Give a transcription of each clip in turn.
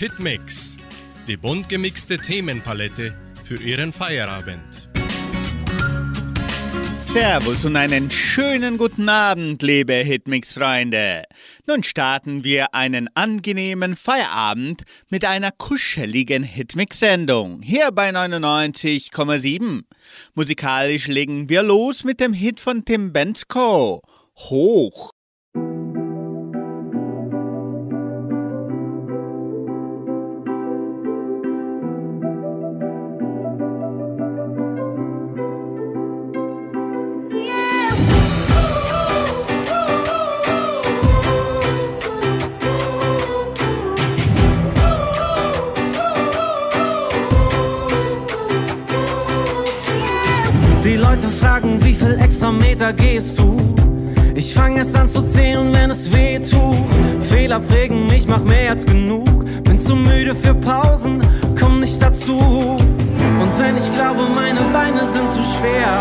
Hitmix, die bunt gemixte Themenpalette für Ihren Feierabend. Servus und einen schönen guten Abend, liebe Hitmix-Freunde. Nun starten wir einen angenehmen Feierabend mit einer kuscheligen Hitmix-Sendung hier bei 99,7. Musikalisch legen wir los mit dem Hit von Tim Bensko. Hoch. Extra Meter gehst du. Ich fang es an zu zählen, wenn es weh tut. Fehler prägen mich, mach mehr als genug. Bin zu müde für Pausen, komm nicht dazu. Und wenn ich glaube, meine Beine sind zu schwer,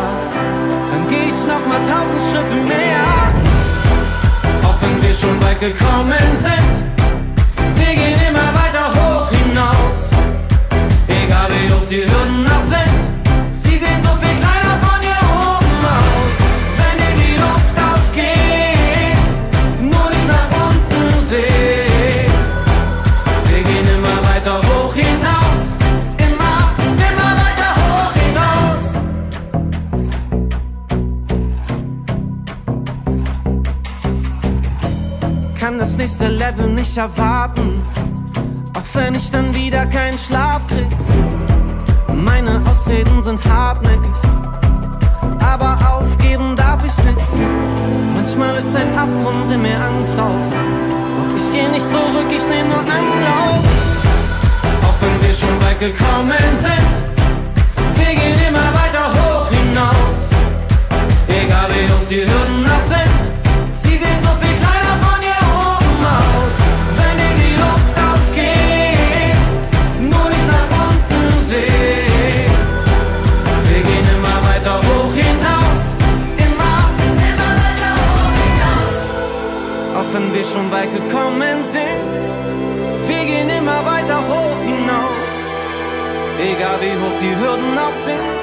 dann geh ich noch mal tausend Schritte mehr. Auch wenn wir schon weit gekommen sind, wir gehen immer weiter hoch hinaus. Egal wie hoch die Hürden noch sind. das nächste Level nicht erwarten. Auch wenn ich dann wieder keinen Schlaf krieg. Meine Ausreden sind hartnäckig. Aber aufgeben darf ich nicht. Manchmal ist ein Abgrund in mir Angst aus. Doch ich geh nicht zurück, ich nehm nur Anlauf. Auch wenn wir schon weit gekommen sind. Egal wie hoch die Hürden auch sind.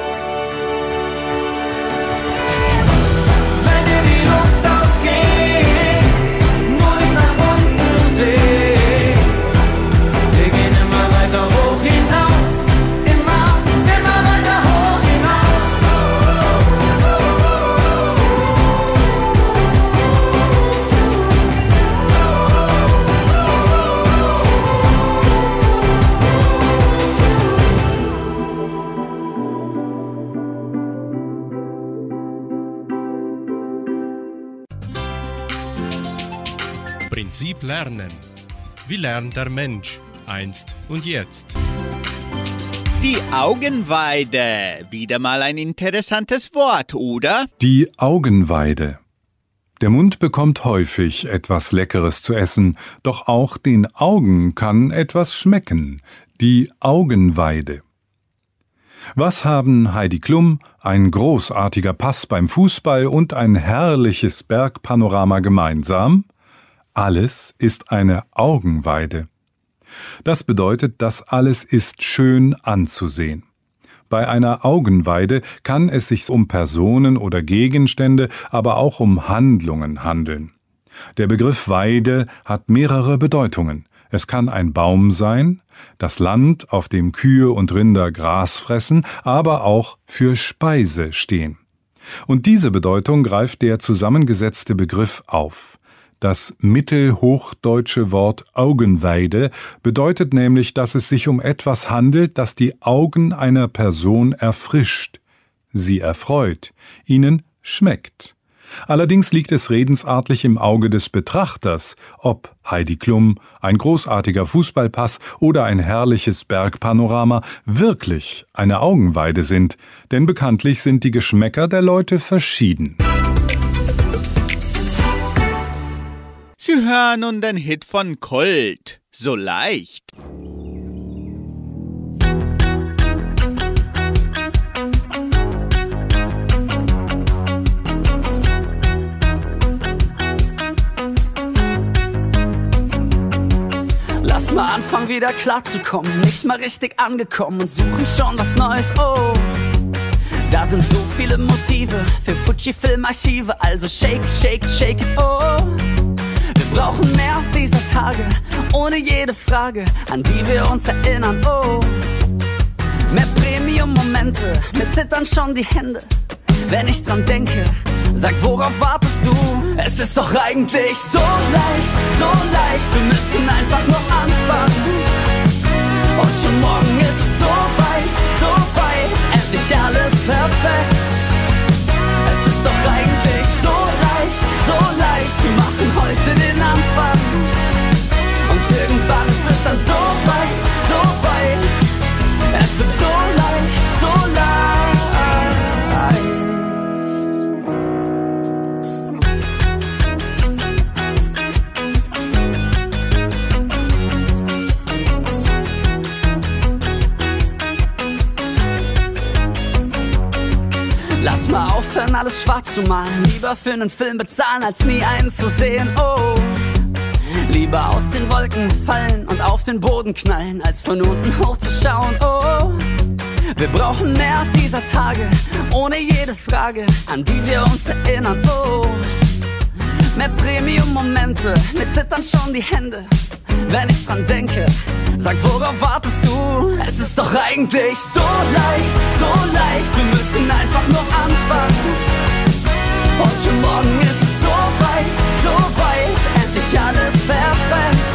Lernen. Wie lernt der Mensch einst und jetzt? Die Augenweide. Wieder mal ein interessantes Wort, oder? Die Augenweide. Der Mund bekommt häufig etwas Leckeres zu essen, doch auch den Augen kann etwas schmecken. Die Augenweide. Was haben Heidi Klum, ein großartiger Pass beim Fußball und ein herrliches Bergpanorama gemeinsam? Alles ist eine Augenweide. Das bedeutet, das alles ist schön anzusehen. Bei einer Augenweide kann es sich um Personen oder Gegenstände, aber auch um Handlungen handeln. Der Begriff Weide hat mehrere Bedeutungen. Es kann ein Baum sein, das Land, auf dem Kühe und Rinder Gras fressen, aber auch für Speise stehen. Und diese Bedeutung greift der zusammengesetzte Begriff auf. Das mittelhochdeutsche Wort Augenweide bedeutet nämlich, dass es sich um etwas handelt, das die Augen einer Person erfrischt, sie erfreut, ihnen schmeckt. Allerdings liegt es redensartlich im Auge des Betrachters, ob Heidi Klum, ein großartiger Fußballpass oder ein herrliches Bergpanorama wirklich eine Augenweide sind, denn bekanntlich sind die Geschmäcker der Leute verschieden. Sie hören nun den Hit von Colt. So leicht. Lass mal anfangen wieder klarzukommen. Nicht mal richtig angekommen und suchen schon was Neues. Oh. Da sind so viele Motive für Fuji-Filmarchive, also shake, shake, shake it, oh. Brauchen mehr dieser Tage, ohne jede Frage, an die wir uns erinnern, oh. Mehr Premium-Momente, mir zittern schon die Hände, wenn ich dran denke. Sag, worauf wartest du? Es ist doch eigentlich so leicht, so leicht, wir müssen einfach nur anfangen. Und schon morgen ist es so weit, so weit, endlich alles perfekt. Zu malen. Lieber für einen Film bezahlen, als nie einen zu sehen. Oh. Lieber aus den Wolken fallen und auf den Boden knallen, als von unten hochzuschauen. Oh. Wir brauchen mehr dieser Tage, ohne jede Frage, an die wir uns erinnern. Oh. Mehr Premium-Momente, mir zittern schon die Hände, wenn ich dran denke. Sag, worauf wartest du? Es ist doch eigentlich so leicht, so leicht. Wir müssen einfach nur anfangen. Und morgen ist es so weit, so weit. Endlich alles perfekt.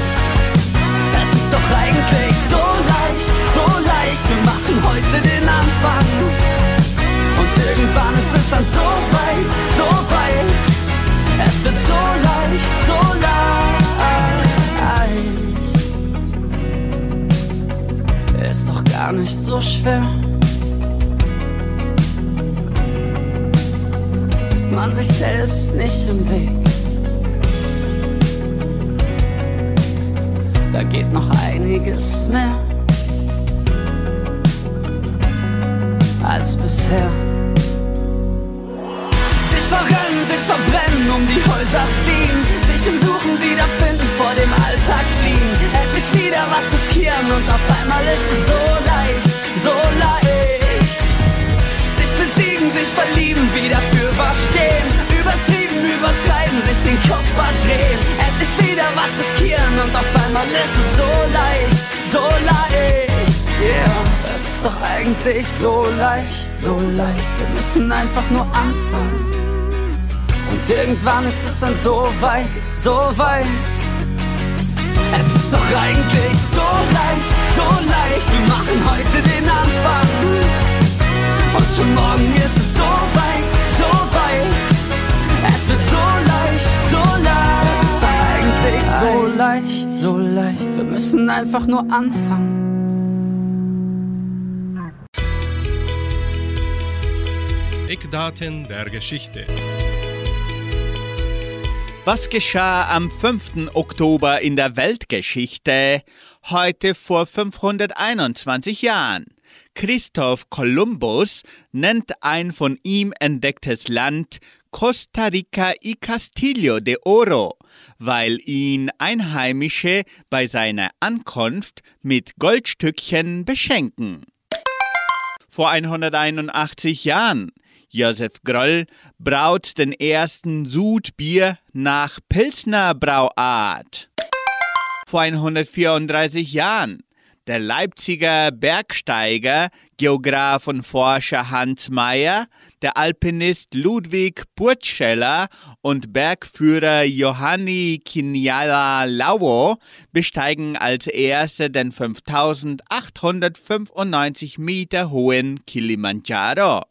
Es ist doch eigentlich so leicht, so leicht. Wir machen heute den Anfang. Und irgendwann ist es dann so weit, so weit. Es wird so leicht, so leicht. Ist doch gar nicht so schwer. Man sich selbst nicht im Weg. Da geht noch einiges mehr als bisher. Verrennen, sich verbrennen, um die Häuser ziehen, sich im Suchen wiederfinden, vor dem Alltag fliehen, endlich wieder was riskieren und auf einmal ist es so leicht, ist doch eigentlich so leicht, so leicht, wir müssen einfach nur anfangen. Und irgendwann ist es dann so weit, so weit. Es ist doch eigentlich so leicht, so leicht. Wir machen heute den Anfang. Und schon morgen ist es so weit, so weit. Es wird so leicht, so leicht. Es ist doch eigentlich so leicht, so leicht. Wir müssen einfach nur anfangen. Eckdaten der Geschichte. Was geschah am 5. Oktober in der Weltgeschichte? Heute vor 521 Jahren. Christoph Kolumbus nennt ein von ihm entdecktes Land Costa Rica y Castillo de Oro, weil ihn Einheimische bei seiner Ankunft mit Goldstückchen beschenken. Vor 181 Jahren Josef Groll braut den ersten Sudbier nach Pilsner Brauart. Vor 134 Jahren der Leipziger Bergsteiger, Geograf und Forscher Hans Mayer, der Alpinist Ludwig Burtscheller und Bergführer Johanni Kinjala Lauo besteigen als erste den 5895 Meter hohen Kilimanjaro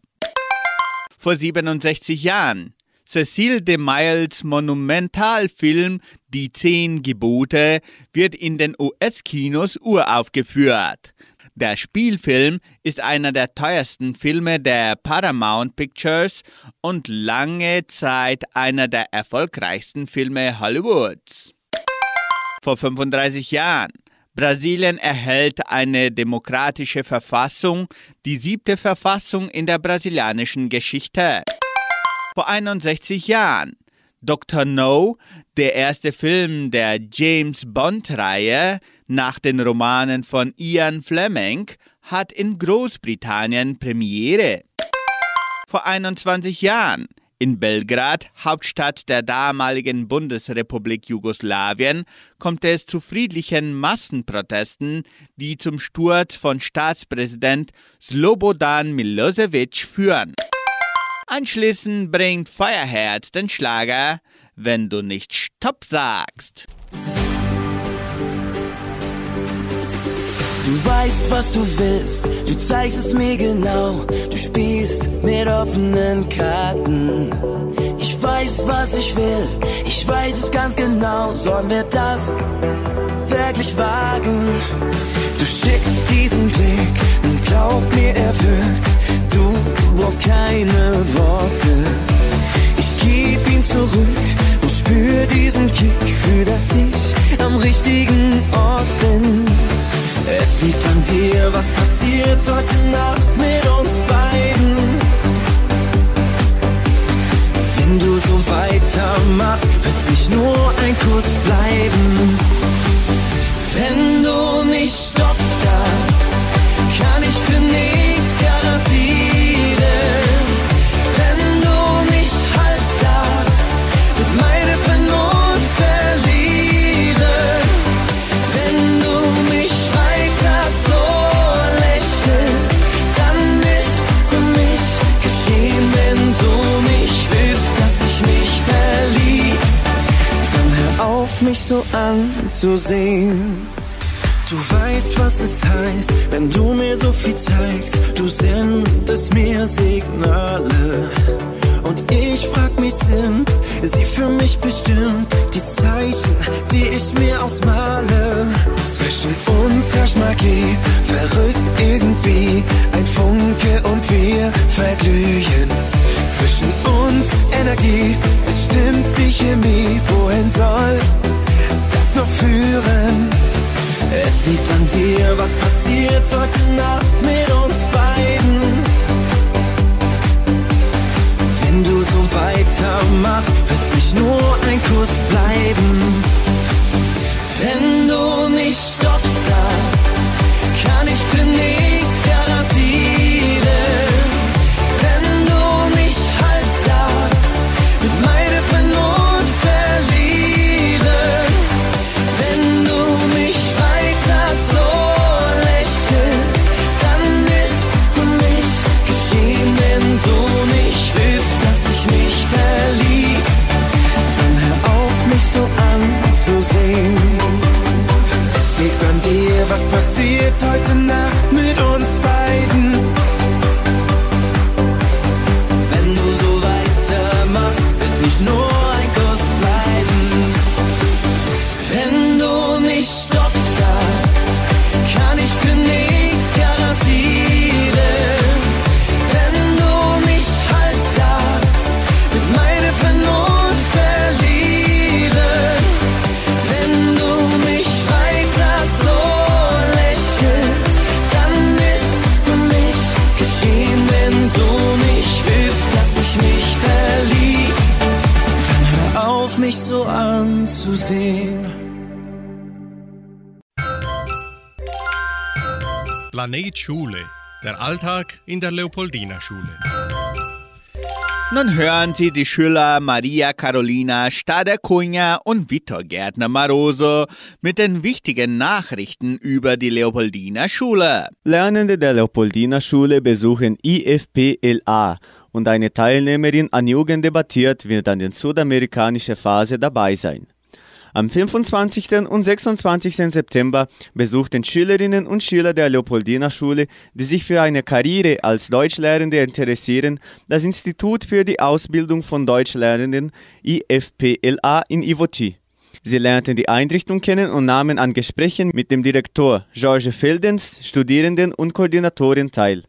vor 67 Jahren. Cecil de Miles Monumentalfilm Die Zehn Gebote wird in den US-Kinos uraufgeführt. Der Spielfilm ist einer der teuersten Filme der Paramount Pictures und lange Zeit einer der erfolgreichsten Filme Hollywoods. Vor 35 Jahren Brasilien erhält eine demokratische Verfassung, die siebte Verfassung in der brasilianischen Geschichte. Vor 61 Jahren. Dr. No, der erste Film der James Bond-Reihe nach den Romanen von Ian Fleming, hat in Großbritannien Premiere. Vor 21 Jahren in Belgrad, Hauptstadt der damaligen Bundesrepublik Jugoslawien, kommt es zu friedlichen Massenprotesten, die zum Sturz von Staatspräsident Slobodan Milosevic führen. Anschließend bringt Feuerherz den Schlager, wenn du nicht Stopp sagst. Weißt, was du willst, du zeigst es mir genau. Du spielst mit offenen Karten. Ich weiß, was ich will, ich weiß es ganz genau. Sollen wir das wirklich wagen? Du schickst diesen Blick und glaub mir, er wirkt. Du brauchst keine Worte. Ich geb ihn zurück und spür diesen Kick, für dass ich am richtigen Ort bin. Es liegt an dir, was passiert heute Nacht mit uns beiden. Wenn du so weitermachst, wird's nicht nur ein Kuss bleiben. Wenn du nicht Stopp sagst, kann ich für nichts anzusehen. Du weißt, was es heißt, wenn du mir so viel zeigst. Du sendest mir Signale. Und ich frag mich, sind sie für mich bestimmt? Die Zeichen, die ich mir ausmale. Zwischen uns herrscht Magie, verrückt irgendwie. Ein Funke und wir verglühen. Zwischen uns Energie, es stimmt die Chemie. Wohin soll das noch führen? Es liegt an dir, was passiert heute Nacht mit uns beiden. Wenn du so weitermachst, wird's nicht nur ein Kuss bleiben. Wenn passiert heute Planet Schule. Der Alltag in der Leopoldina Schule. Nun hören Sie die Schüler Maria Carolina Stader-Cunha und Vitor Gärtner Maroso mit den wichtigen Nachrichten über die Leopoldina Schule. Lernende der Leopoldina Schule besuchen IFPLA und eine Teilnehmerin an Jugend debattiert wird an der südamerikanischen Phase dabei sein. Am 25. und 26. September besuchten Schülerinnen und Schüler der Leopoldina Schule, die sich für eine Karriere als Deutschlehrende interessieren, das Institut für die Ausbildung von Deutschlernenden IFPLA in Ivoti. Sie lernten die Einrichtung kennen und nahmen an Gesprächen mit dem Direktor George Feldens, Studierenden und Koordinatoren teil.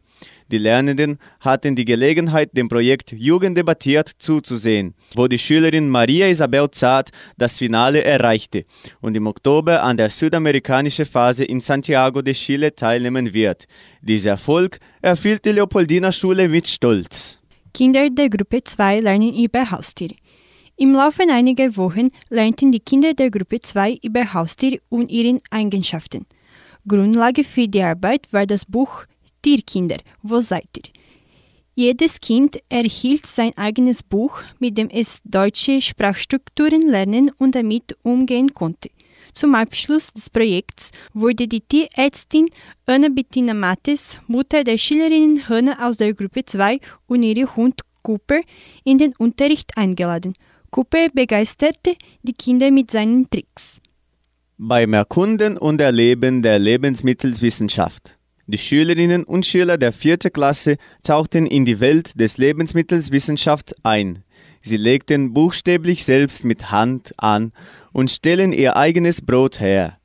Die Lernenden hatten die Gelegenheit, dem Projekt Jugend debattiert zuzusehen, wo die Schülerin Maria Isabel Zart das Finale erreichte und im Oktober an der südamerikanischen Phase in Santiago de Chile teilnehmen wird. Dieser Erfolg erfüllt die Leopoldina Schule mit Stolz. Kinder der Gruppe 2 lernen über Haustiere. Im Laufe einiger Wochen lernten die Kinder der Gruppe 2 über Haustiere und ihren Eigenschaften. Grundlage für die Arbeit war das Buch Tierkinder, wo seid ihr? Jedes Kind erhielt sein eigenes Buch, mit dem es deutsche Sprachstrukturen lernen und damit umgehen konnte. Zum Abschluss des Projekts wurde die Tierärztin Anna Bettina Mattes, Mutter der Schülerinnen Hannah aus der Gruppe 2 und ihre Hund Cooper in den Unterricht eingeladen. Cooper begeisterte die Kinder mit seinen Tricks. Beim Erkunden und Erleben der Lebensmittelwissenschaft. Die Schülerinnen und Schüler der vierten Klasse tauchten in die Welt des Lebensmittelwissenschaft ein. Sie legten buchstäblich selbst mit Hand an und stellen ihr eigenes Brot her.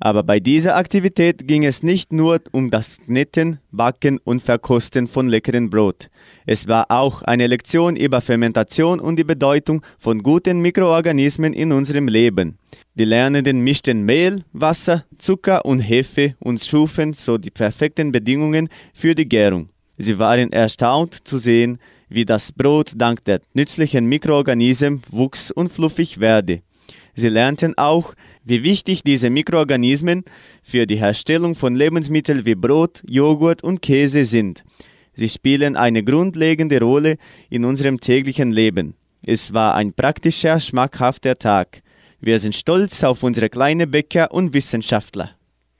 Aber bei dieser Aktivität ging es nicht nur um das Knetten, Backen und Verkosten von leckerem Brot. Es war auch eine Lektion über Fermentation und die Bedeutung von guten Mikroorganismen in unserem Leben. Die Lernenden mischten Mehl, Wasser, Zucker und Hefe und schufen so die perfekten Bedingungen für die Gärung. Sie waren erstaunt zu sehen, wie das Brot dank der nützlichen Mikroorganismen wuchs und fluffig werde. Sie lernten auch, wie wichtig diese Mikroorganismen für die Herstellung von Lebensmitteln wie Brot, Joghurt und Käse sind. Sie spielen eine grundlegende Rolle in unserem täglichen Leben. Es war ein praktischer, schmackhafter Tag. Wir sind stolz auf unsere kleinen Bäcker und Wissenschaftler.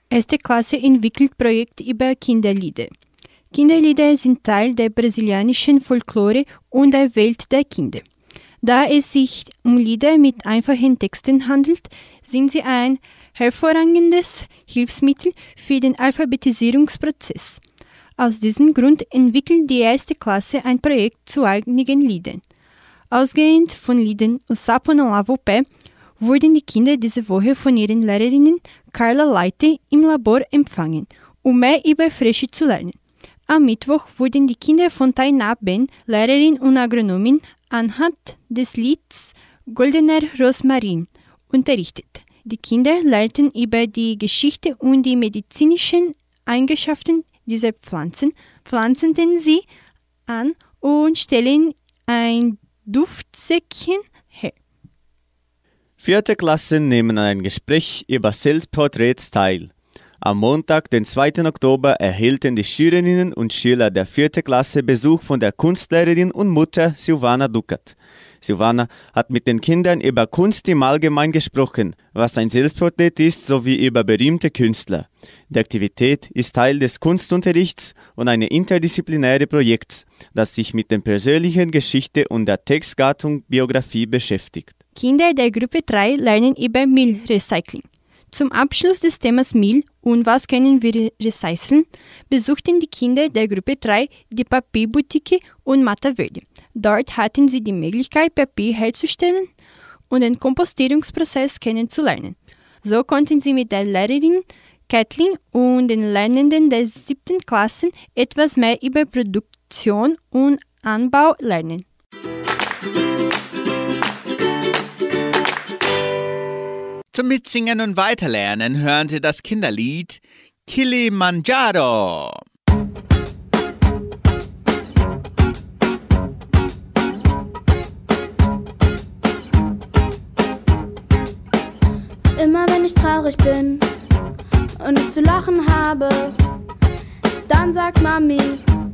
Erste Klasse entwickelt Projekt über Kinderlieder. Kinderlieder sind Teil der brasilianischen Folklore und der Welt der Kinder. Da es sich um Lieder mit einfachen Texten handelt, sind sie ein hervorragendes Hilfsmittel für den Alphabetisierungsprozess. Aus diesem Grund entwickelt die erste Klasse ein Projekt zu einigen Liedern. Ausgehend von Liedern O Sapo não lava o pé wurden die Kinder diese Woche von ihren Lehrerinnen Carla Leite im Labor empfangen, um mehr über Frische zu lernen. Am Mittwoch wurden die Kinder von Tainá Ben, Lehrerin und Agronomin, anhand des Lieds Goldener Rosmarin unterrichtet. Die Kinder lernten über die Geschichte und die medizinischen Eigenschaften dieser Pflanzen, pflanzten sie an und stellen ein Duftsäckchen. Vierte Klassen nehmen an einem Gespräch über Selbstporträts teil. Am Montag, den 2. Oktober, erhielten die Schülerinnen und Schüler der vierten Klasse Besuch von der Kunstlehrerin und Mutter Silvana Ducat. Silvana hat mit den Kindern über Kunst im Allgemeinen gesprochen, was ein Selbstporträt ist, sowie über berühmte Künstler. Die Aktivität ist Teil des Kunstunterrichts und eines interdisziplinären Projekts, das sich mit der persönlichen Geschichte und der Textgattung Biografie beschäftigt. Kinder der Gruppe 3 lernen über Müllrecycling. Zum Abschluss des Themas Müll und was können wir recyceln, besuchten die Kinder der Gruppe 3 die Papierboutique und Mataverde. Dort hatten sie die Möglichkeit, Papier herzustellen und den Kompostierungsprozess kennenzulernen. So konnten sie mit der Lehrerin Kathleen und den Lernenden der siebten Klassen etwas mehr über Produktion und Anbau lernen. Zum Mitsingen und Weiterlernen hören Sie das Kinderlied Kilimanjaro. Immer wenn ich traurig bin und ich zu lachen habe, dann sagt Mami,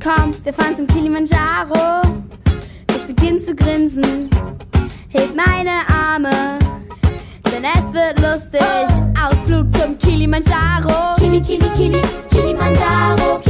komm, wir fahren zum Kilimanjaro. Ich beginn zu grinsen, heb meine Arme, denn es wird lustig. Ausflug zum Kilimanjaro. Kili, Kili, Kili, Kilimanjaro.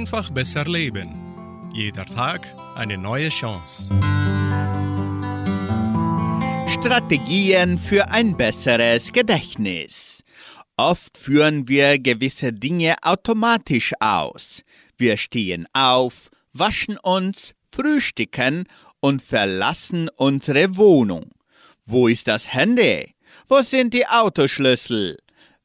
Einfach besser leben. Jeder Tag eine neue Chance. Strategien für ein besseres Gedächtnis. Oft führen wir gewisse Dinge automatisch aus. Wir stehen auf, waschen uns, frühstücken und verlassen unsere Wohnung. Wo ist das Handy? Wo sind die Autoschlüssel?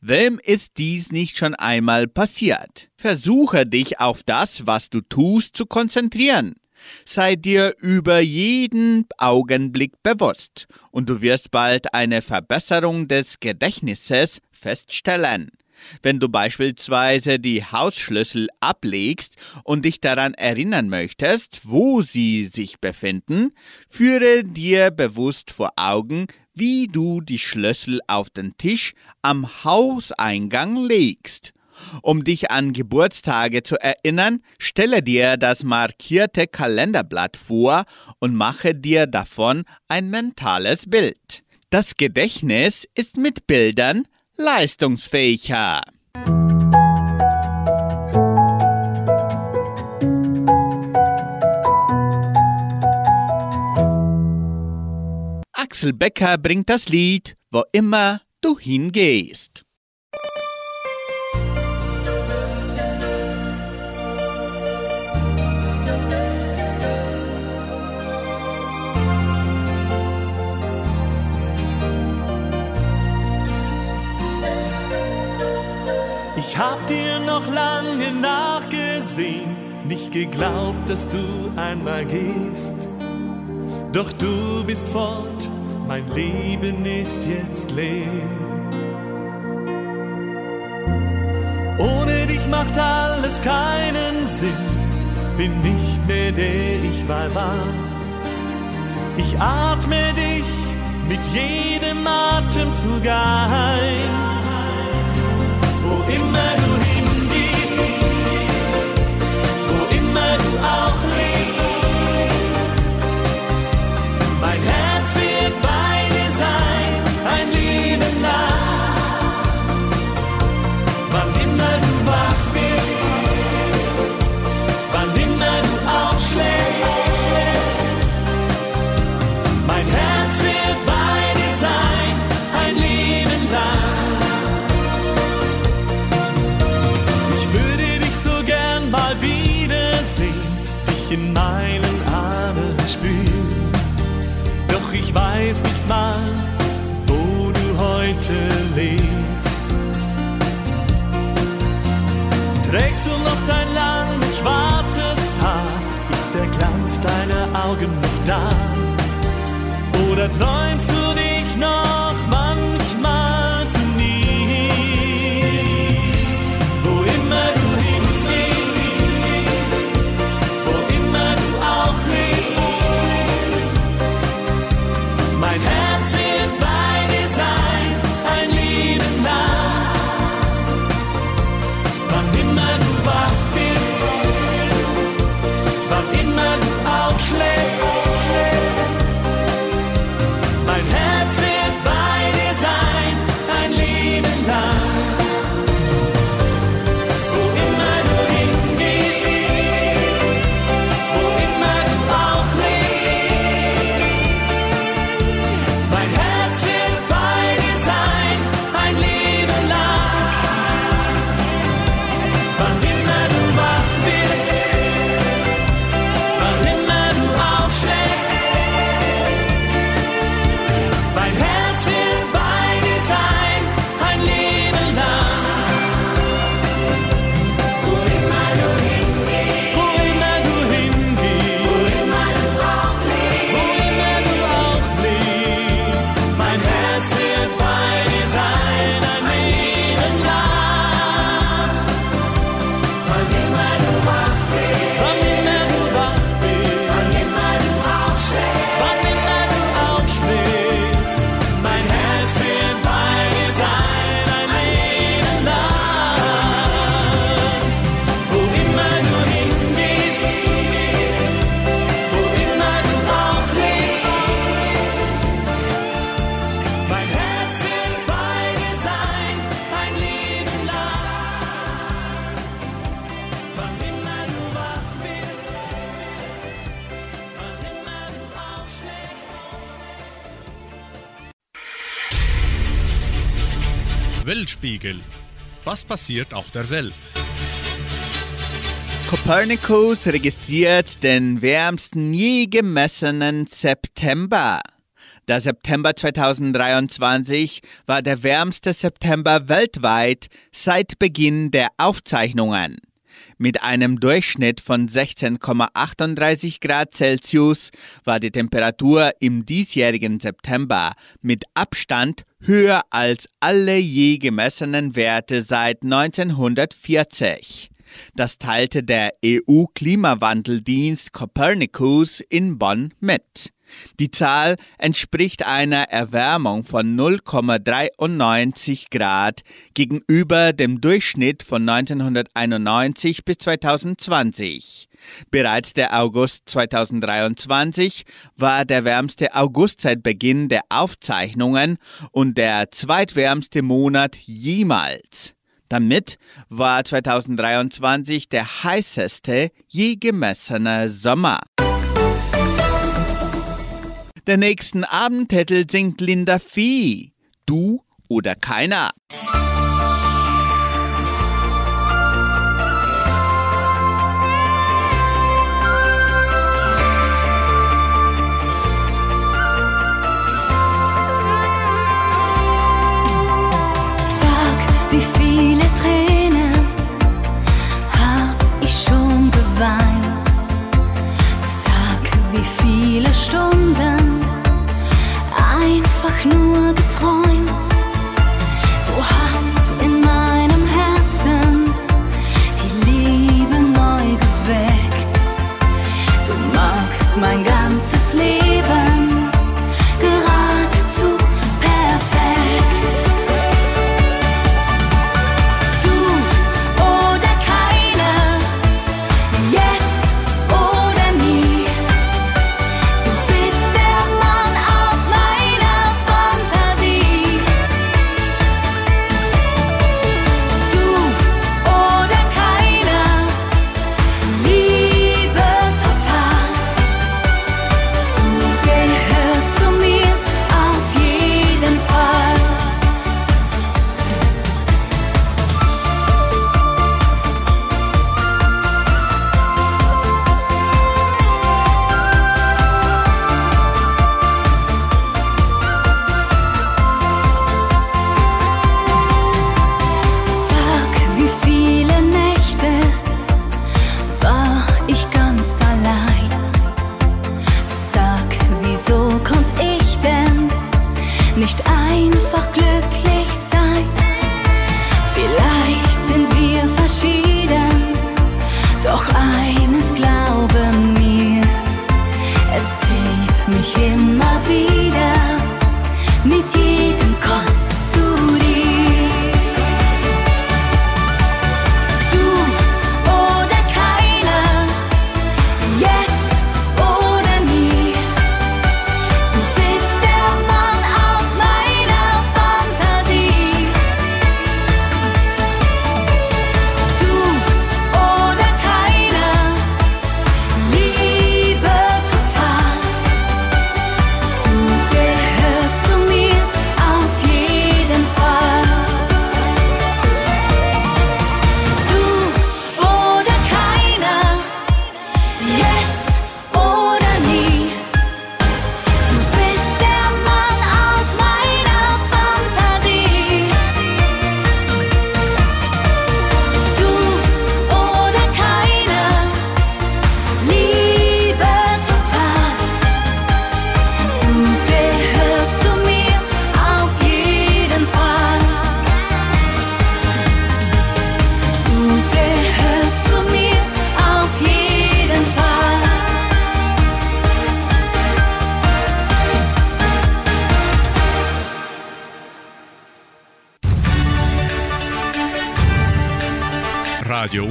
Wem ist dies nicht schon einmal passiert? Versuche dich auf das, was du tust, zu konzentrieren. Sei dir über jeden Augenblick bewusst und du wirst bald eine Verbesserung des Gedächtnisses feststellen. Wenn du beispielsweise die Hausschlüssel ablegst und dich daran erinnern möchtest, wo sie sich befinden, führe dir bewusst vor Augen, wie du die Schlüssel auf den Tisch am Hauseingang legst. Um dich an Geburtstage zu erinnern, stelle dir das markierte Kalenderblatt vor und mache dir davon ein mentales Bild. Das Gedächtnis ist mit Bildern leistungsfähiger. Axel Becker bringt das Lied Wo immer du hingehst. Hab dir noch lange nachgesehen, nicht geglaubt, dass du einmal gehst. Doch du bist fort, mein Leben ist jetzt leer. Ohne dich macht alles keinen Sinn, bin nicht mehr der ich mal war. Ich atme dich mit jedem Atemzug ein. Wo immer du hingehst, wo immer du auch lebst, mal, wo du heute lebst. Trägst du noch dein langes schwarzes Haar? Ist der Glanz deiner Augen noch da? Oder träumst du dich noch Weltspiegel. Was passiert auf der Welt? Copernicus registriert den wärmsten je gemessenen September. Der September 2023 war der wärmste September weltweit seit Beginn der Aufzeichnungen. Mit einem Durchschnitt von 16,38 Grad Celsius war die Temperatur im diesjährigen September mit Abstand höher als alle je gemessenen Werte seit 1940. Das teilte der EU-Klimawandeldienst Copernicus in Bonn mit. Die Zahl entspricht einer Erwärmung von 0,93 Grad gegenüber dem Durchschnitt von 1991 bis 2020. Bereits der August 2023 war der wärmste August seit Beginn der Aufzeichnungen und der zweitwärmste Monat jemals. Damit war 2023 der heißeste je gemessene Sommer. Der nächsten Abendtitel singt Linda Fee. Du oder keiner. Sag, mein ganzes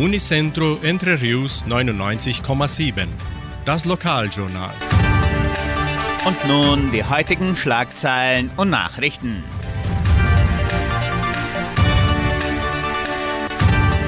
Unicentro Entre Rius 99,7. Das Lokaljournal. Und nun die heutigen Schlagzeilen und Nachrichten.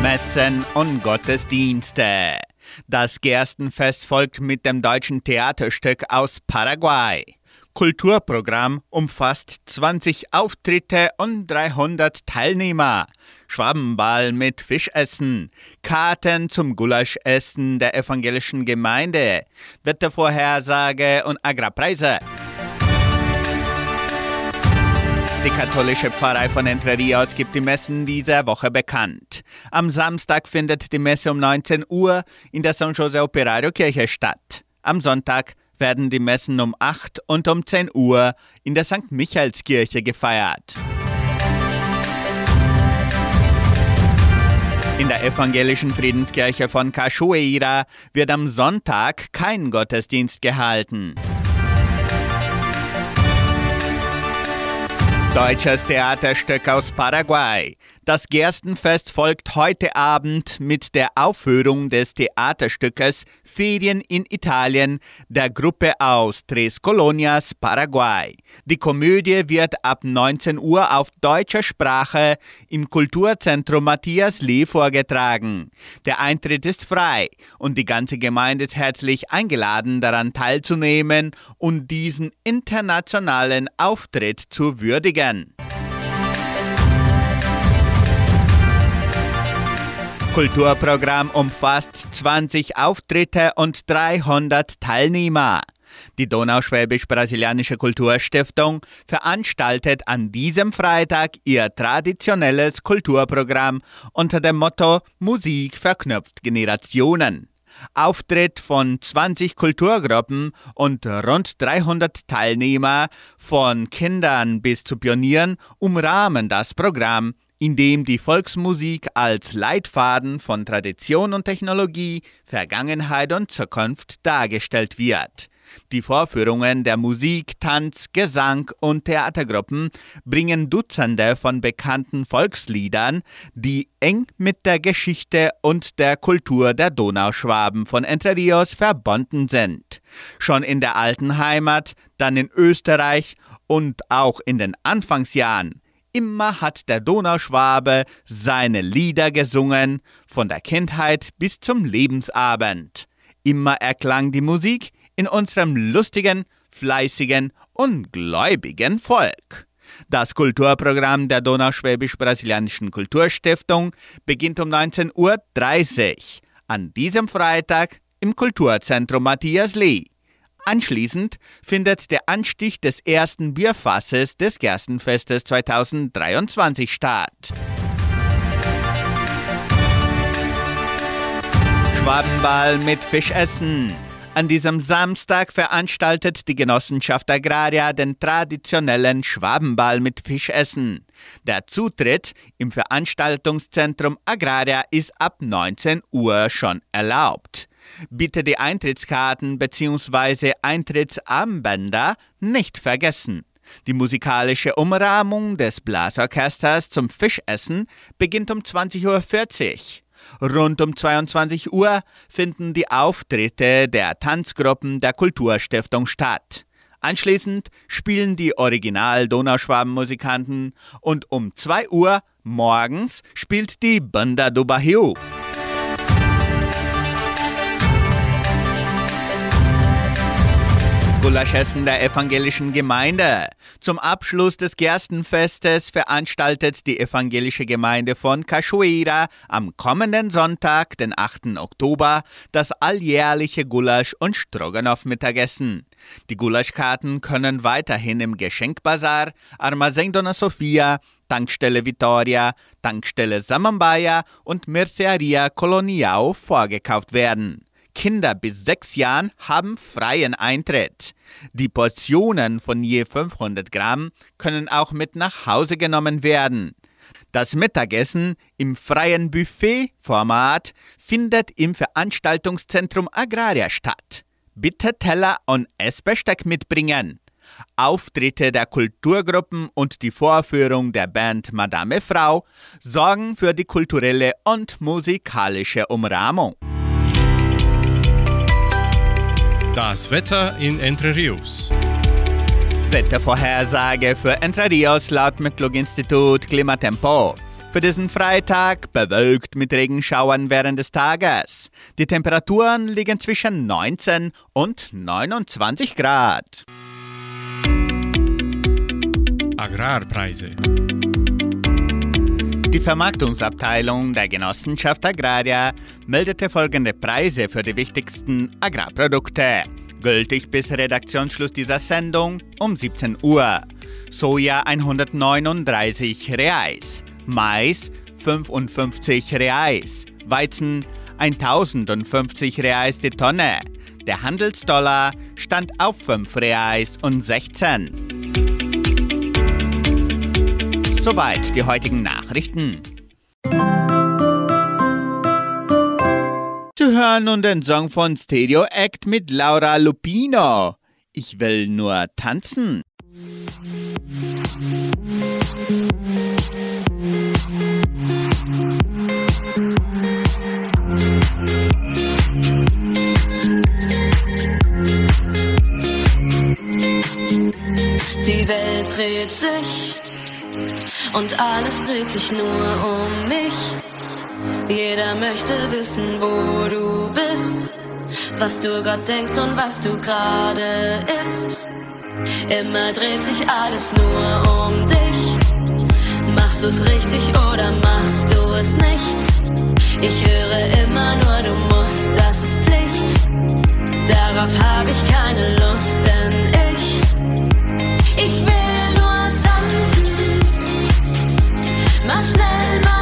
Messen und Gottesdienste. Das Gerstenfest folgt mit dem deutschen Theaterstück aus Paraguay. Kulturprogramm umfasst 20 Auftritte und 300 Teilnehmer. Schwabenball mit Fischessen, Karten zum Gulaschessen der evangelischen Gemeinde, Wettervorhersage und Agrarpreise. Die katholische Pfarrei von Entre Rios gibt die Messen dieser Woche bekannt. Am Samstag findet die Messe um 19 Uhr in der San Jose Operario Kirche statt. Am Sonntag werden die Messen um 8 und um 10 Uhr in der St. Michaelskirche gefeiert. In der evangelischen Friedenskirche von Cachoeira wird am Sonntag kein Gottesdienst gehalten. Deutsches Theaterstück aus Paraguay. Das Gerstenfest folgt heute Abend mit der Aufführung des Theaterstückes Ferien in Italien der Gruppe aus Tres Colonias, Paraguay. Die Komödie wird ab 19 Uhr auf deutscher Sprache im Kulturzentrum Matthias Lee vorgetragen. Der Eintritt ist frei und die ganze Gemeinde ist herzlich eingeladen, daran teilzunehmen und diesen internationalen Auftritt zu würdigen. Kulturprogramm umfasst 20 Auftritte und 300 Teilnehmer. Die Donauschwäbisch-Brasilianische Kulturstiftung veranstaltet an diesem Freitag ihr traditionelles Kulturprogramm unter dem Motto Musik verknüpft Generationen. Auftritt von 20 Kulturgruppen und rund 300 Teilnehmer von Kindern bis zu Pionieren umrahmen das Programm in dem die Volksmusik als Leitfaden von Tradition und Technologie, Vergangenheit und Zukunft dargestellt wird. Die Vorführungen der Musik, Tanz, Gesang und Theatergruppen bringen Dutzende von bekannten Volksliedern, die eng mit der Geschichte und der Kultur der Donauschwaben von Entre Rios verbunden sind. Schon in der alten Heimat, dann in Österreich und auch in den Anfangsjahren Immer hat der Donauschwabe seine Lieder gesungen, von der Kindheit bis zum Lebensabend. Immer erklang die Musik in unserem lustigen, fleißigen und gläubigen Volk. Das Kulturprogramm der Donauschwäbisch-Brasilianischen Kulturstiftung beginnt um 19.30 Uhr an diesem Freitag im Kulturzentrum Matthias Lee. Anschließend findet der Anstich des ersten Bierfasses des Gerstenfestes 2023 statt. Schwabenball mit Fischessen. An diesem Samstag veranstaltet die Genossenschaft Agraria den traditionellen Schwabenball mit Fischessen. Der Zutritt im Veranstaltungszentrum Agraria ist ab 19 Uhr schon erlaubt. Bitte die Eintrittskarten bzw. Eintrittsarmbänder nicht vergessen. Die musikalische Umrahmung des Blasorchesters zum Fischessen beginnt um 20.40 Uhr. Rund um 22 Uhr finden die Auftritte der Tanzgruppen der Kulturstiftung statt. Anschließend spielen die Original-Donauschwaben-Musikanten und um 2 Uhr morgens spielt die Banda do Barril. Gulaschessen der evangelischen Gemeinde. Zum Abschluss des Gerstenfestes veranstaltet die evangelische Gemeinde von Cachoeira am kommenden Sonntag, den 8. Oktober, das alljährliche Gulasch- und Stroganoff-Mittagessen. Die Gulaschkarten können weiterhin im Geschenkbazar, Armazém Dona Sofia, Tankstelle Vitoria, Tankstelle Samambaya und Merceria Colonial vorgekauft werden. Kinder bis sechs Jahren haben freien Eintritt. Die Portionen von je 500 Gramm können auch mit nach Hause genommen werden. Das Mittagessen im freien Buffet-Format findet im Veranstaltungszentrum Agraria statt. Bitte Teller und Essbesteck mitbringen. Auftritte der Kulturgruppen und die Vorführung der Band Madame Frau sorgen für die kulturelle und musikalische Umrahmung. Das Wetter in Entre Rios. Wettervorhersage für Entre Rios laut Metlog-Institut Klimatempo. Für diesen Freitag bewölkt mit Regenschauern während des Tages. Die Temperaturen liegen zwischen 19 und 29 Grad. Agrarpreise. Die Vermarktungsabteilung der Genossenschaft Agraria meldete folgende Preise für die wichtigsten Agrarprodukte. Gültig bis Redaktionsschluss dieser Sendung um 17 Uhr. Soja 139 Reais, Mais 55 Reais, Weizen 1050 Reais die Tonne. Der Handelsdollar stand auf 5 Reais und 16. Soweit die heutigen Nachrichten. Zu hören nun den Song von Stereo Act mit Laura Lupino. Ich will nur tanzen. Die Welt dreht sich und alles dreht sich nur um mich. Jeder möchte wissen, wo du bist, was du grad denkst und was du gerade isst. Immer dreht sich alles nur um dich. Machst du's richtig oder machst du es nicht? Ich höre immer nur, du musst, das ist Pflicht. Darauf habe ich keine Lust, denn ich, ich will schnell mal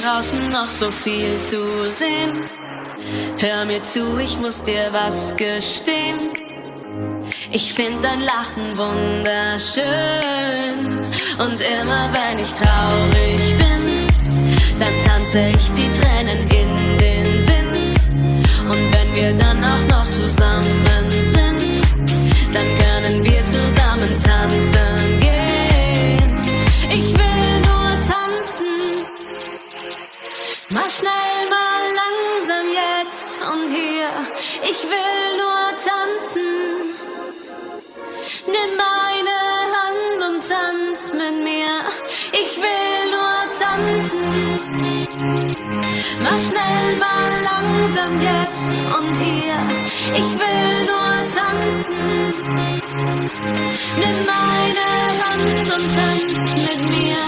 draußen noch so viel zu sehen. Hör mir zu, ich muss dir was gestehen. Ich find dein Lachen wunderschön. Und immer wenn ich traurig bin, dann tanze ich die Tränen in den Wind. Und wenn wir dann auch noch zusammen sind, dann können wir zusammen tanzen schnell mal langsam jetzt und hier. Ich will nur tanzen. Nimm meine Hand und tanz mit mir. Ich will nur tanzen. Mach schnell mal langsam jetzt und hier. Ich will nur tanzen. Nimm meine Hand und tanz mit mir.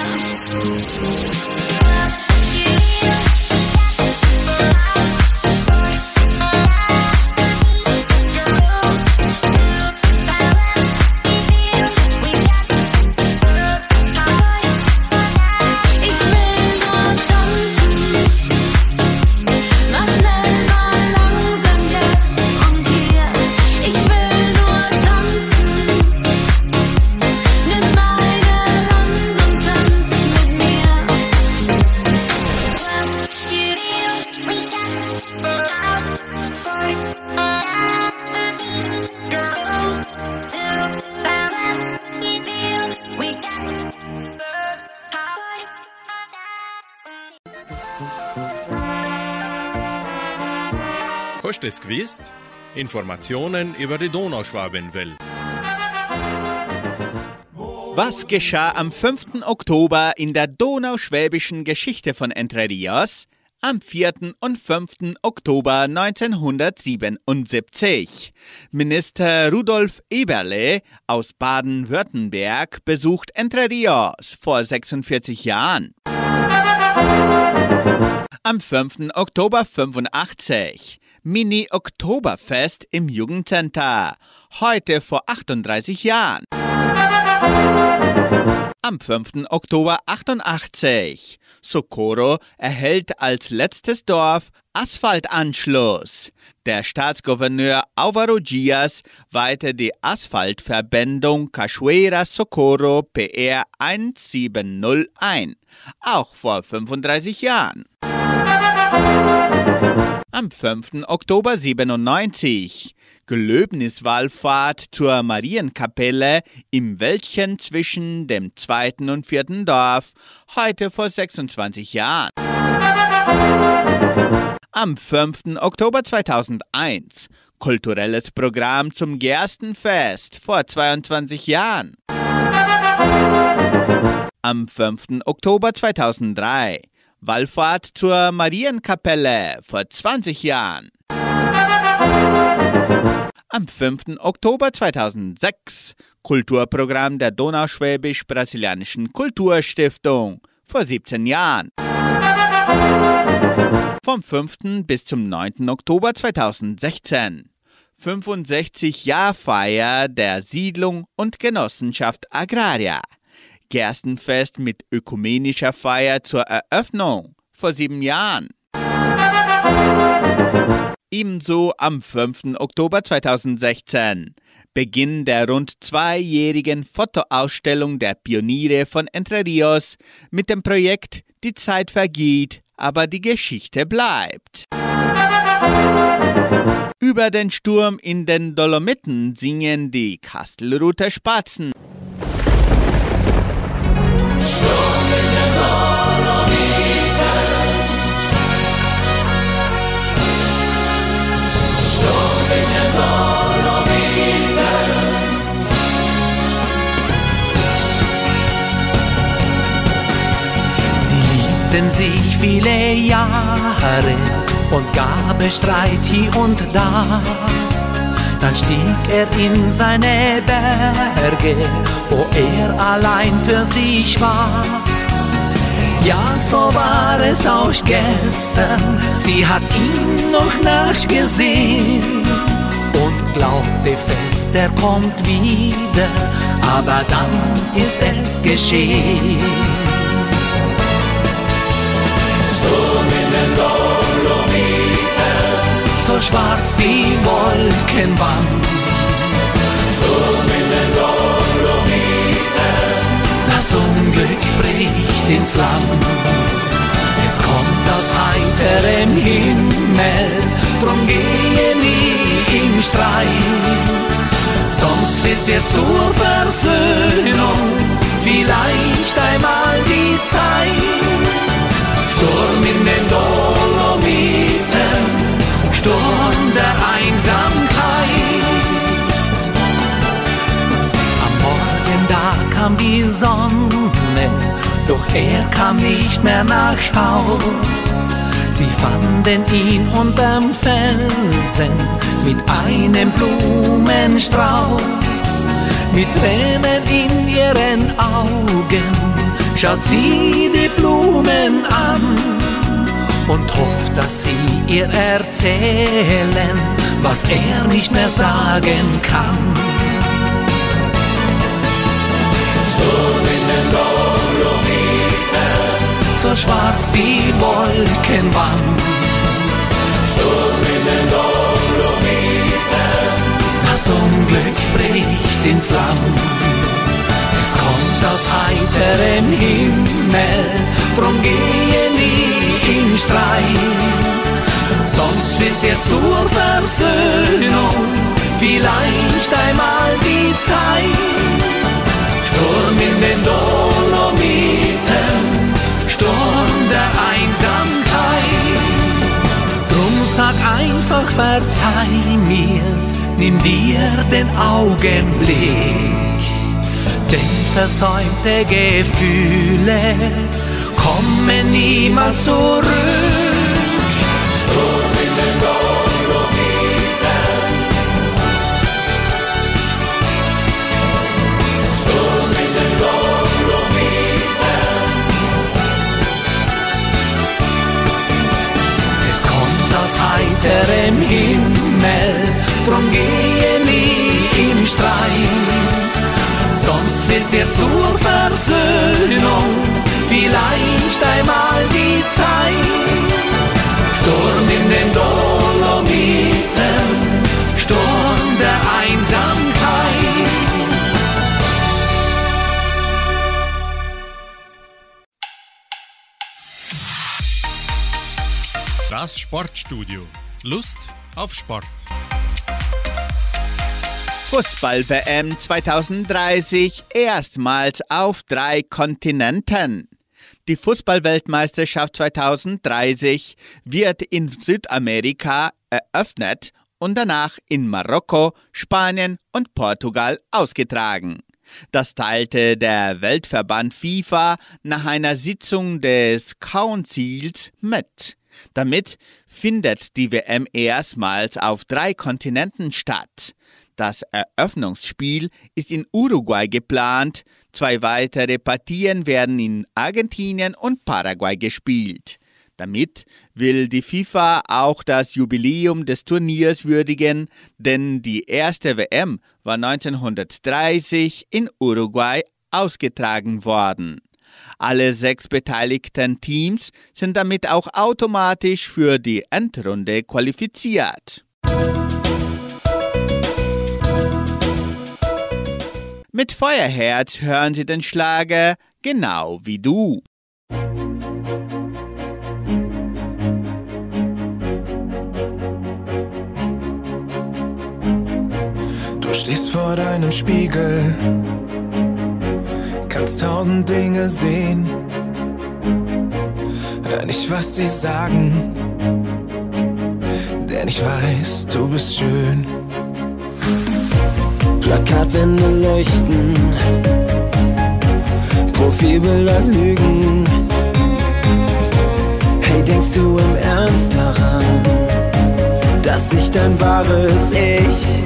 Hast du es gewusst? Informationen über die Donauschwabenwelle. Was geschah am 5. Oktober in der donauschwäbischen Geschichte von Entre Rios? Am 4. und 5. Oktober 1977. Minister Rudolf Eberle aus Baden-Württemberg besucht Entre Rios vor 46 Jahren. Am 5. Oktober 85. Mini-Oktoberfest im Jugendcenter. Heute vor 38 Jahren. Am 5. Oktober 88. Socorro erhält als letztes Dorf Asphaltanschluss. Der Staatsgouverneur Álvaro Dias weihte die Asphaltverbindung Cachoeira Socorro PR 170 ein. Auch vor 35 Jahren. Am 5. Oktober 97. Gelöbniswallfahrt zur Marienkapelle im Wäldchen zwischen dem zweiten und vierten Dorf, heute vor 26 Jahren. Am 5. Oktober 2001 kulturelles Programm zum Gerstenfest vor 22 Jahren. Am 5. Oktober 2003 Wallfahrt zur Marienkapelle vor 20 Jahren. Am 5. Oktober 2006 Kulturprogramm der Donauschwäbisch-Brasilianischen Kulturstiftung vor 17 Jahren. Vom 5. bis zum 9. Oktober 2016 65 Jahr Feier der Siedlung und Genossenschaft Agraria. Gerstenfest mit ökumenischer Feier zur Eröffnung vor sieben Jahren. Ebenso am 5. Oktober 2016 Beginn der rund zweijährigen Fotoausstellung der Pioniere von Entre Rios mit dem Projekt Die Zeit vergeht, aber die Geschichte bleibt. Über den Sturm in den Dolomiten singen die Kastelruther Spatzen. Liebten sich viele Jahre und gab es Streit hier und da. Dann stieg er in seine Berge, wo er allein für sich war. Ja, so war es auch gestern, sie hat ihn noch nachgesehen und glaubte fest, er kommt wieder, aber dann ist es geschehen. So schwarz die den Dolomiten. Das Unglück bricht ins Land. Es kommt aus heiterem Himmel, drum gehe nie im Streit. Sonst wird dir zur Versöhnung vielleicht einmal die Zeit. Sonne, doch er kam nicht mehr nach Haus. Sie fanden ihn unterm Felsen mit einem Blumenstrauß. Mit Tränen in ihren Augen schaut sie die Blumen an und hofft, dass sie ihr erzählen, was er nicht mehr sagen kann. Sturm in den Dolomiten, so schwarz die Wolkenwand. Sturm in den Dolomiten, das Unglück bricht ins Land. Es kommt aus heiterem Himmel, drum gehe nie im Streit. Sonst wird dir zur Versöhnung vielleicht einmal die Zeit. Sturm in den Dolomiten, Sturm der Einsamkeit. Drum sag einfach, verzeih mir, nimm dir den Augenblick. Denn versäumte Gefühle kommen niemals zurück. Sturm in den Dolomiten. Aus heiterem Himmel, drum gehe nie im Streit. Sonst wird dir zur Versöhnung vielleicht einmal die Zeit. Sturm in den Dolomiten, Sturm der Einsamkeit. Das Sportstudio. Lust auf Sport. Fußball-WM 2030 erstmals auf drei Kontinenten. Die Fußballweltmeisterschaft 2030 wird in Südamerika eröffnet und danach in Marokko, Spanien und Portugal ausgetragen. Das teilte der Weltverband FIFA nach einer Sitzung des Councils mit. Damit findet die WM erstmals auf drei Kontinenten statt. Das Eröffnungsspiel ist in Uruguay geplant, zwei weitere Partien werden in Argentinien und Paraguay gespielt. Damit will die FIFA auch das Jubiläum des Turniers würdigen, denn die erste WM war 1930 in Uruguay ausgetragen worden. Alle sechs beteiligten Teams sind damit auch automatisch für die Endrunde qualifiziert. Mit Feuerherz hören Sie den Schlager Genau wie du. Du stehst vor deinem Spiegel, kannst tausend Dinge sehen. Hör nicht, was sie sagen, denn ich weiß, du bist schön. Plakatwände leuchten, Profilbilder lügen. Hey, denkst du im Ernst daran, dass ich dein wahres Ich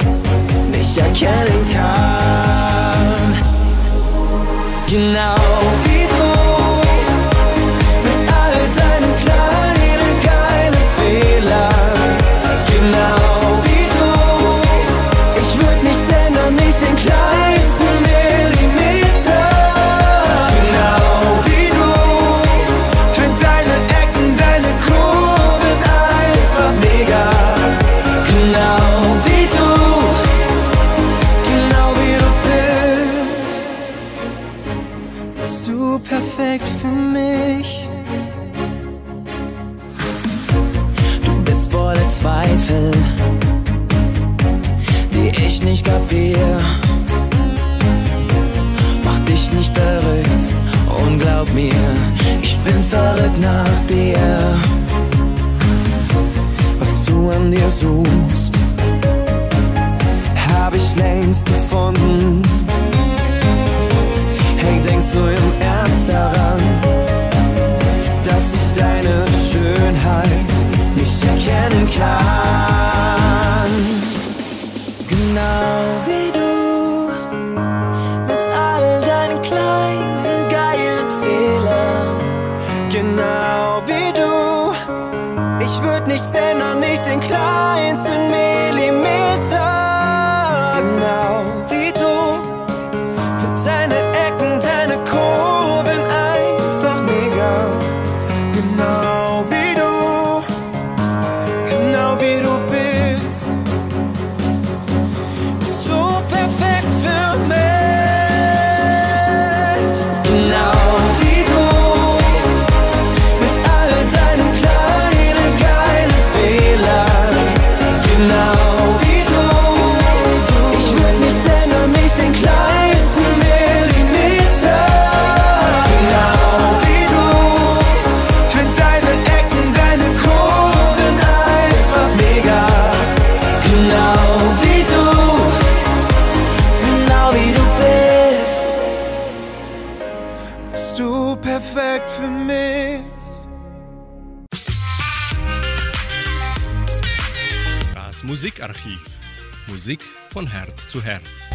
nicht erkennen kann? Genau wie nach dir. Was du an dir suchst, hab ich längst gefunden. Hey, denkst du im Ernst daran, dass ich deine Schönheit nicht erkennen kann? Genau wie du, von Herz zu Herz.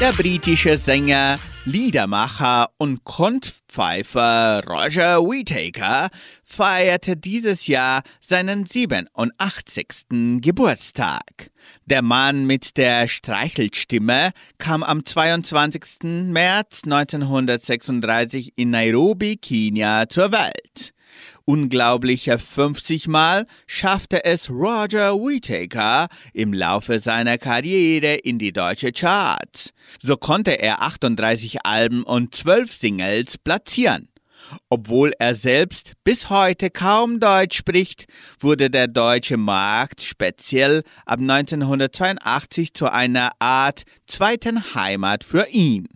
Der britische Sänger, Liedermacher und Kunstpfeifer Roger Whittaker feierte dieses Jahr seinen 87. Geburtstag. Der Mann mit der Streichelstimme kam am 22. März 1936 in Nairobi, Kenia zur Welt. Unglaubliche 50 Mal schaffte es Roger Whittaker im Laufe seiner Karriere in die deutsche Charts. So konnte er 38 Alben und 12 Singles platzieren. Obwohl er selbst bis heute kaum Deutsch spricht, wurde der deutsche Markt speziell ab 1982 zu einer Art zweiten Heimat für ihn.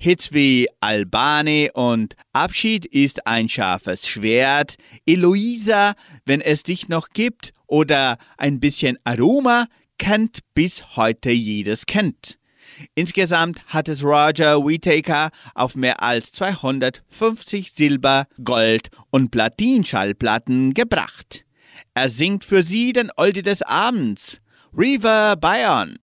Hits wie Albane und Abschied ist ein scharfes Schwert, Eloisa, wenn es dich noch gibt oder ein bisschen Aroma kennt bis heute jedes kennt. Insgesamt hat es Roger Whittaker auf mehr als 250 Silber-, Gold- und Platinschallplatten gebracht. Er singt für sie den Oldie des Abends, River Bayern.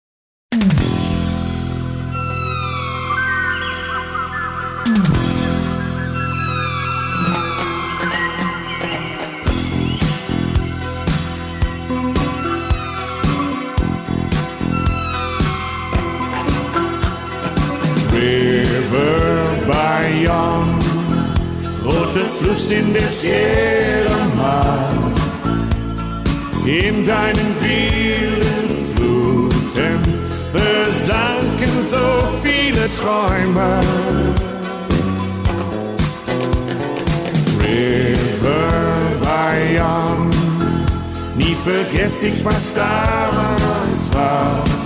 River Bayonne, roter Fluss in der Sierra Mar. In deinen wilden Fluten versanken so viele Träume. River Bayonne, nie vergess ich, was damals war.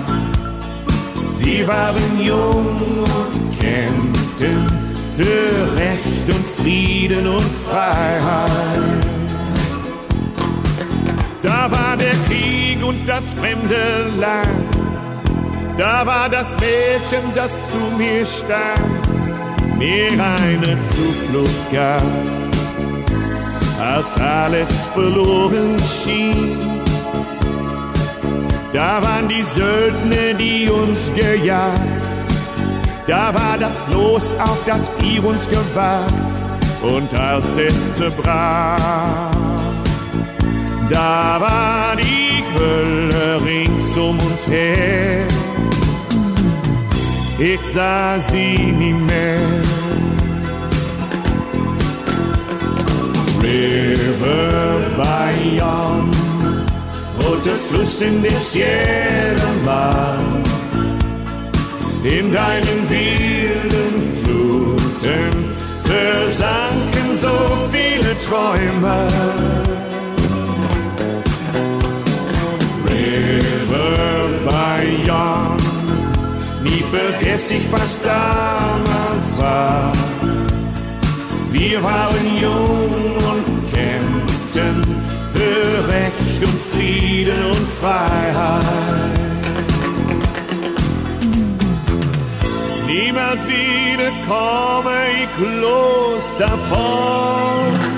Sie waren jung und kämpften für Recht und Frieden und Freiheit. Da war der Krieg und das fremde Land. Da war das Mädchen, das zu mir stand, mir eine Zuflucht gab, als alles verloren schien. Da waren die Söldner, die uns gejagt. Da war das Floß, auf das wir uns gewagt. Und als es zerbrach, da war die Hölle rings um uns her. Ich sah sie nie mehr. River Bayonne roter Fluss in der Sierra Mar. In deinen wilden Fluten versanken so viele Träume. River Bayonne, nie vergess ich, was damals war. Wir waren jung und kämpften für Recht und Frieden und Freiheit. Niemals wieder komme ich los davon.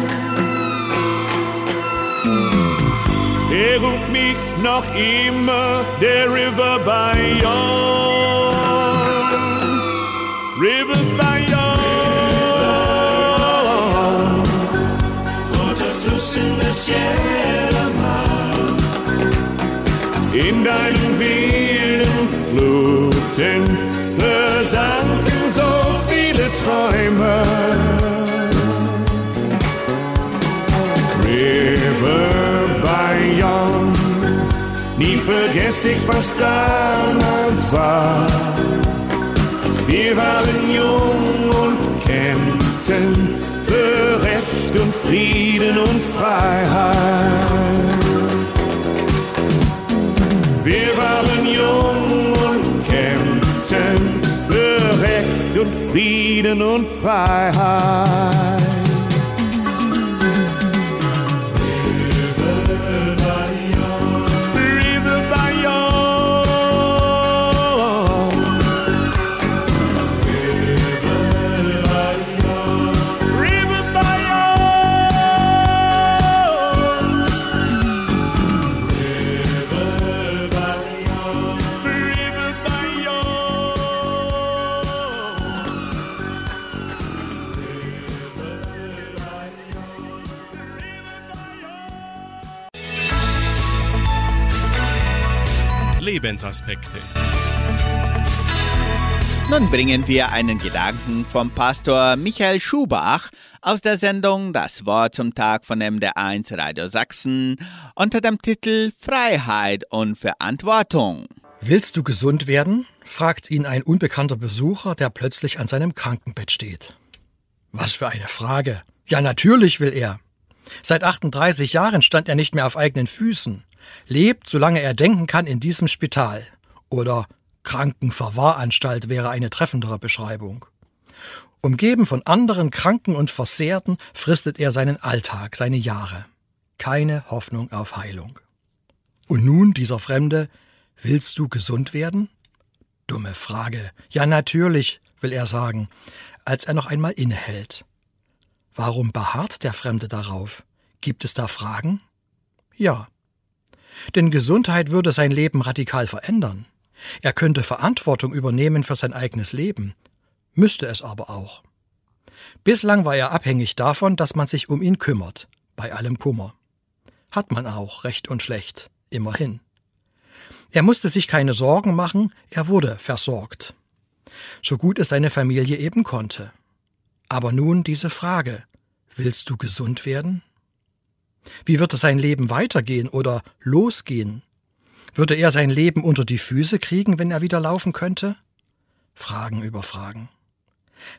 Er ruft mich noch immer, der River Bayonne. River Bayonne. Roter Fluss in der Sierra In deinen wilden Fluten versanken so viele Träume. River Bayonne, nie vergess ich, was damals war. Wir waren jung und kämpften für Recht und Frieden und Freiheit. Und Frieden und Freiheit. Nun bringen wir einen Gedanken vom Pastor Michael Schubach aus der Sendung Das Wort zum Tag von MD1 Radio Sachsen unter dem Titel Freiheit und Verantwortung. Willst du gesund werden? fragt ihn ein unbekannter Besucher, der plötzlich an seinem Krankenbett steht. Was für eine Frage. Ja, natürlich will er. Seit 38 Jahren stand er nicht mehr auf eigenen Füßen, lebt, solange er denken kann, in diesem Spital. Oder Krankenverwahranstalt wäre eine treffendere Beschreibung. Umgeben von anderen Kranken und Versehrten fristet er seinen Alltag, seine Jahre. Keine Hoffnung auf Heilung. Und nun dieser Fremde, willst du gesund werden? Dumme Frage. Ja, natürlich, will er sagen, als er noch einmal innehält. Warum beharrt der Fremde darauf? Gibt es da Fragen? Ja. Denn Gesundheit würde sein Leben radikal verändern. Er könnte Verantwortung übernehmen für sein eigenes Leben, müsste es aber auch. Bislang war er abhängig davon, dass man sich um ihn kümmert, bei allem Kummer. Hat man auch, recht und schlecht, immerhin. Er musste sich keine Sorgen machen, er wurde versorgt. So gut es seine Familie eben konnte. Aber nun diese Frage, willst du gesund werden? Wie würde sein Leben weitergehen oder losgehen? Würde er sein Leben unter die Füße kriegen, wenn er wieder laufen könnte? Fragen über Fragen.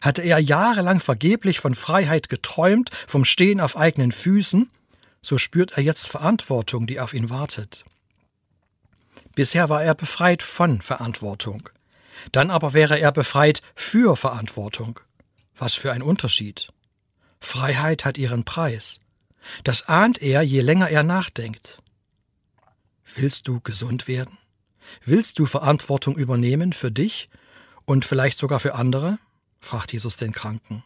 Hatte er jahrelang vergeblich von Freiheit geträumt, vom Stehen auf eigenen Füßen, so spürt er jetzt Verantwortung, die auf ihn wartet. Bisher war er befreit von Verantwortung. Dann aber wäre er befreit für Verantwortung. Was für ein Unterschied. Freiheit hat ihren Preis. Das ahnt er, je länger er nachdenkt. Willst du gesund werden? Willst du Verantwortung übernehmen für dich und vielleicht sogar für andere? fragt Jesus den Kranken.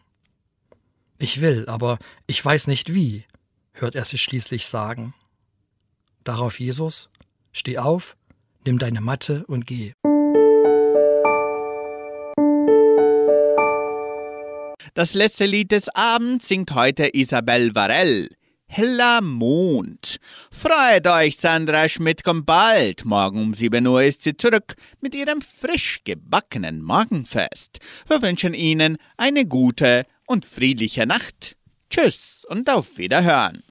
Ich will, aber ich weiß nicht wie, hört er sich schließlich sagen. Darauf Jesus, steh auf, nimm deine Matte und geh. Das letzte Lied des Abends singt heute Isabel Varell. Heller Mond. Freut euch, Sandra Schmidt kommt bald. Morgen um 7 Uhr ist sie zurück mit ihrem frisch gebackenen Morgenfest. Wir wünschen Ihnen eine gute und friedliche Nacht. Tschüss und auf Wiederhören.